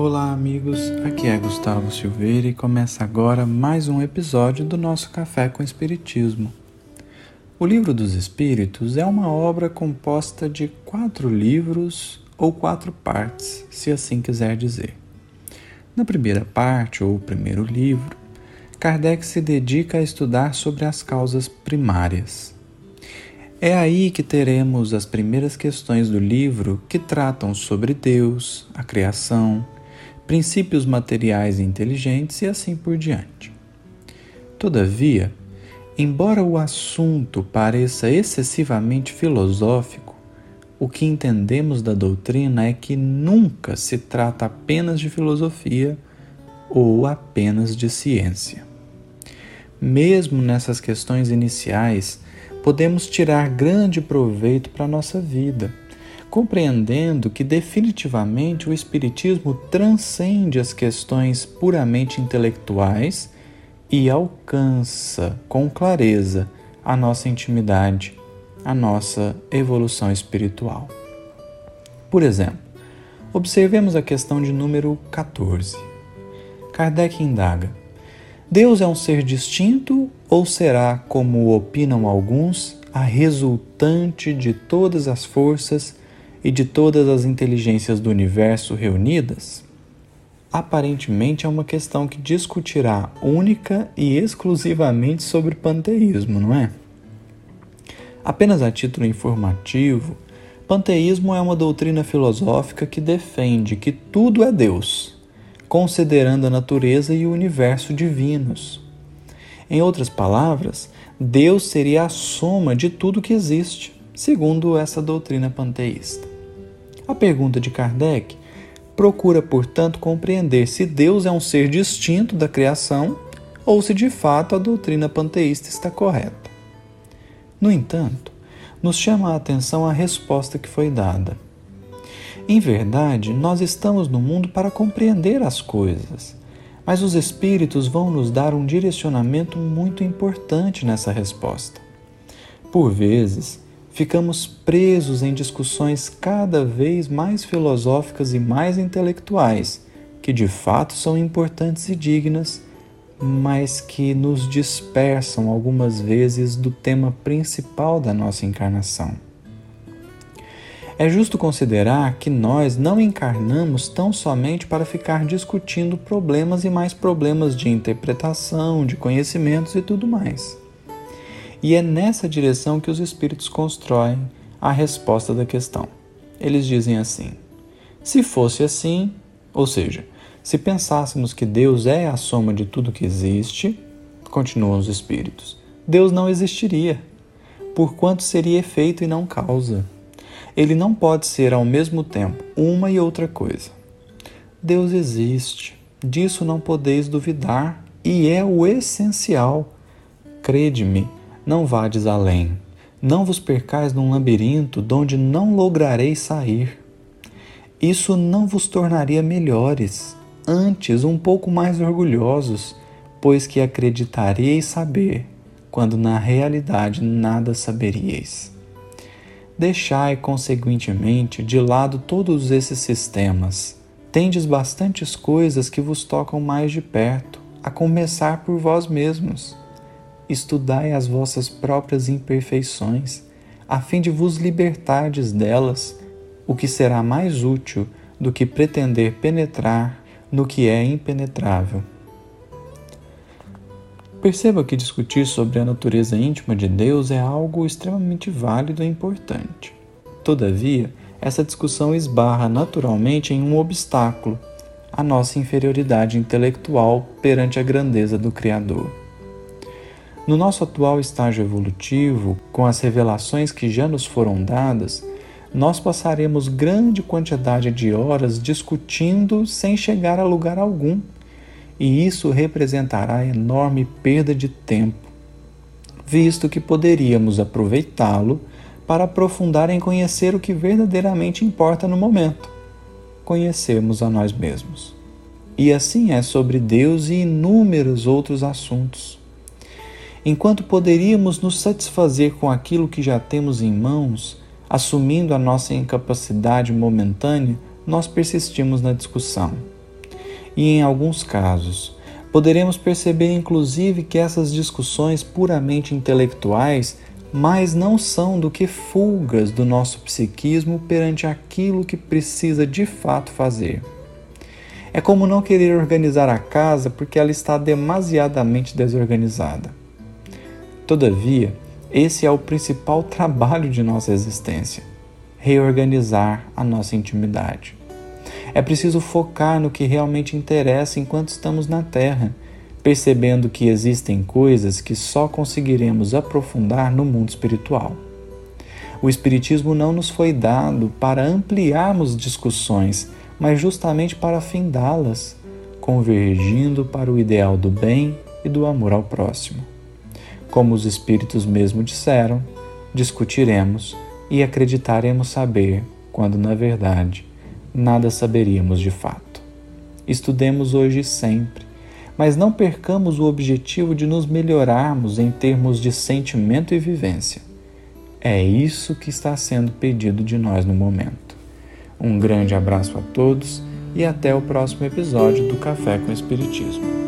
Olá, amigos. Aqui é Gustavo Silveira e começa agora mais um episódio do nosso Café com Espiritismo. O Livro dos Espíritos é uma obra composta de quatro livros ou quatro partes, se assim quiser dizer. Na primeira parte, ou primeiro livro, Kardec se dedica a estudar sobre as causas primárias. É aí que teremos as primeiras questões do livro que tratam sobre Deus, a criação, princípios materiais inteligentes e assim por diante. Todavia, embora o assunto pareça excessivamente filosófico, o que entendemos da doutrina é que nunca se trata apenas de filosofia ou apenas de ciência. Mesmo nessas questões iniciais, podemos tirar grande proveito para a nossa vida, compreendendo que definitivamente o Espiritismo transcende as questões puramente intelectuais e alcança com clareza a nossa intimidade, a nossa evolução espiritual. Por exemplo, observemos a questão de número 14. Kardec indaga: Deus é um ser distinto ou será, como opinam alguns, a resultante de todas as forças e de todas as inteligências do universo reunidas? Aparentemente é uma questão que discutirá única e exclusivamente sobre panteísmo, não é? Apenas a título informativo, panteísmo é uma doutrina filosófica que defende que tudo é Deus considerando a natureza e o universo divinos. Em outras palavras, Deus seria a soma de tudo que existe, segundo essa doutrina panteísta. A pergunta de Kardec procura, portanto, compreender se Deus é um ser distinto da criação ou se de fato a doutrina panteísta está correta. No entanto, nos chama a atenção a resposta que foi dada. Em verdade, nós estamos no mundo para compreender as coisas, mas os Espíritos vão nos dar um direcionamento muito importante nessa resposta. Por vezes, ficamos presos em discussões cada vez mais filosóficas e mais intelectuais, que de fato são importantes e dignas, mas que nos dispersam algumas vezes do tema principal da nossa encarnação. É justo considerar que nós não encarnamos tão somente para ficar discutindo problemas e mais problemas de interpretação, de conhecimentos e tudo mais. E é nessa direção que os espíritos constroem a resposta da questão. Eles dizem assim: se fosse assim, ou seja, se pensássemos que Deus é a soma de tudo que existe, continuam os espíritos, Deus não existiria, porquanto seria efeito e não causa ele não pode ser ao mesmo tempo uma e outra coisa. Deus existe, disso não podeis duvidar, e é o essencial. Crede-me, não vades além. Não vos percais num labirinto donde não lograreis sair. Isso não vos tornaria melhores, antes um pouco mais orgulhosos, pois que acreditaríeis saber, quando na realidade nada saberíeis. Deixai, conseguintemente, de lado todos esses sistemas. Tendes bastantes coisas que vos tocam mais de perto, a começar por vós mesmos. Estudai as vossas próprias imperfeições, a fim de vos libertardes delas, o que será mais útil do que pretender penetrar no que é impenetrável. Perceba que discutir sobre a natureza íntima de Deus é algo extremamente válido e importante. Todavia, essa discussão esbarra naturalmente em um obstáculo, a nossa inferioridade intelectual perante a grandeza do Criador. No nosso atual estágio evolutivo, com as revelações que já nos foram dadas, nós passaremos grande quantidade de horas discutindo sem chegar a lugar algum e isso representará enorme perda de tempo, visto que poderíamos aproveitá-lo para aprofundar em conhecer o que verdadeiramente importa no momento, conhecermos a nós mesmos. E assim é sobre Deus e inúmeros outros assuntos. Enquanto poderíamos nos satisfazer com aquilo que já temos em mãos, assumindo a nossa incapacidade momentânea, nós persistimos na discussão E em alguns casos, poderemos perceber inclusive que essas discussões puramente intelectuais mais não são do que fugas do nosso psiquismo perante aquilo que precisa de fato fazer. É como não querer organizar a casa porque ela está demasiadamente desorganizada. Todavia, esse é o principal trabalho de nossa existência: reorganizar a nossa intimidade. É preciso focar no que realmente interessa enquanto estamos na Terra percebendo que existem coisas que só conseguiremos aprofundar no mundo espiritual. O Espiritismo não nos foi dado para ampliarmos discussões, mas justamente para findá-las, convergindo para o ideal do bem e do amor ao próximo. Como os Espíritos mesmo disseram, discutiremos e acreditaremos saber, quando na verdade nada saberíamos de fato. Estudemos hoje sempre mas não percamos o objetivo de nos melhorarmos em termos de sentimento e vivência. É isso que está sendo pedido de nós no momento. Um grande abraço a todos e até o próximo episódio do Café com Espiritismo.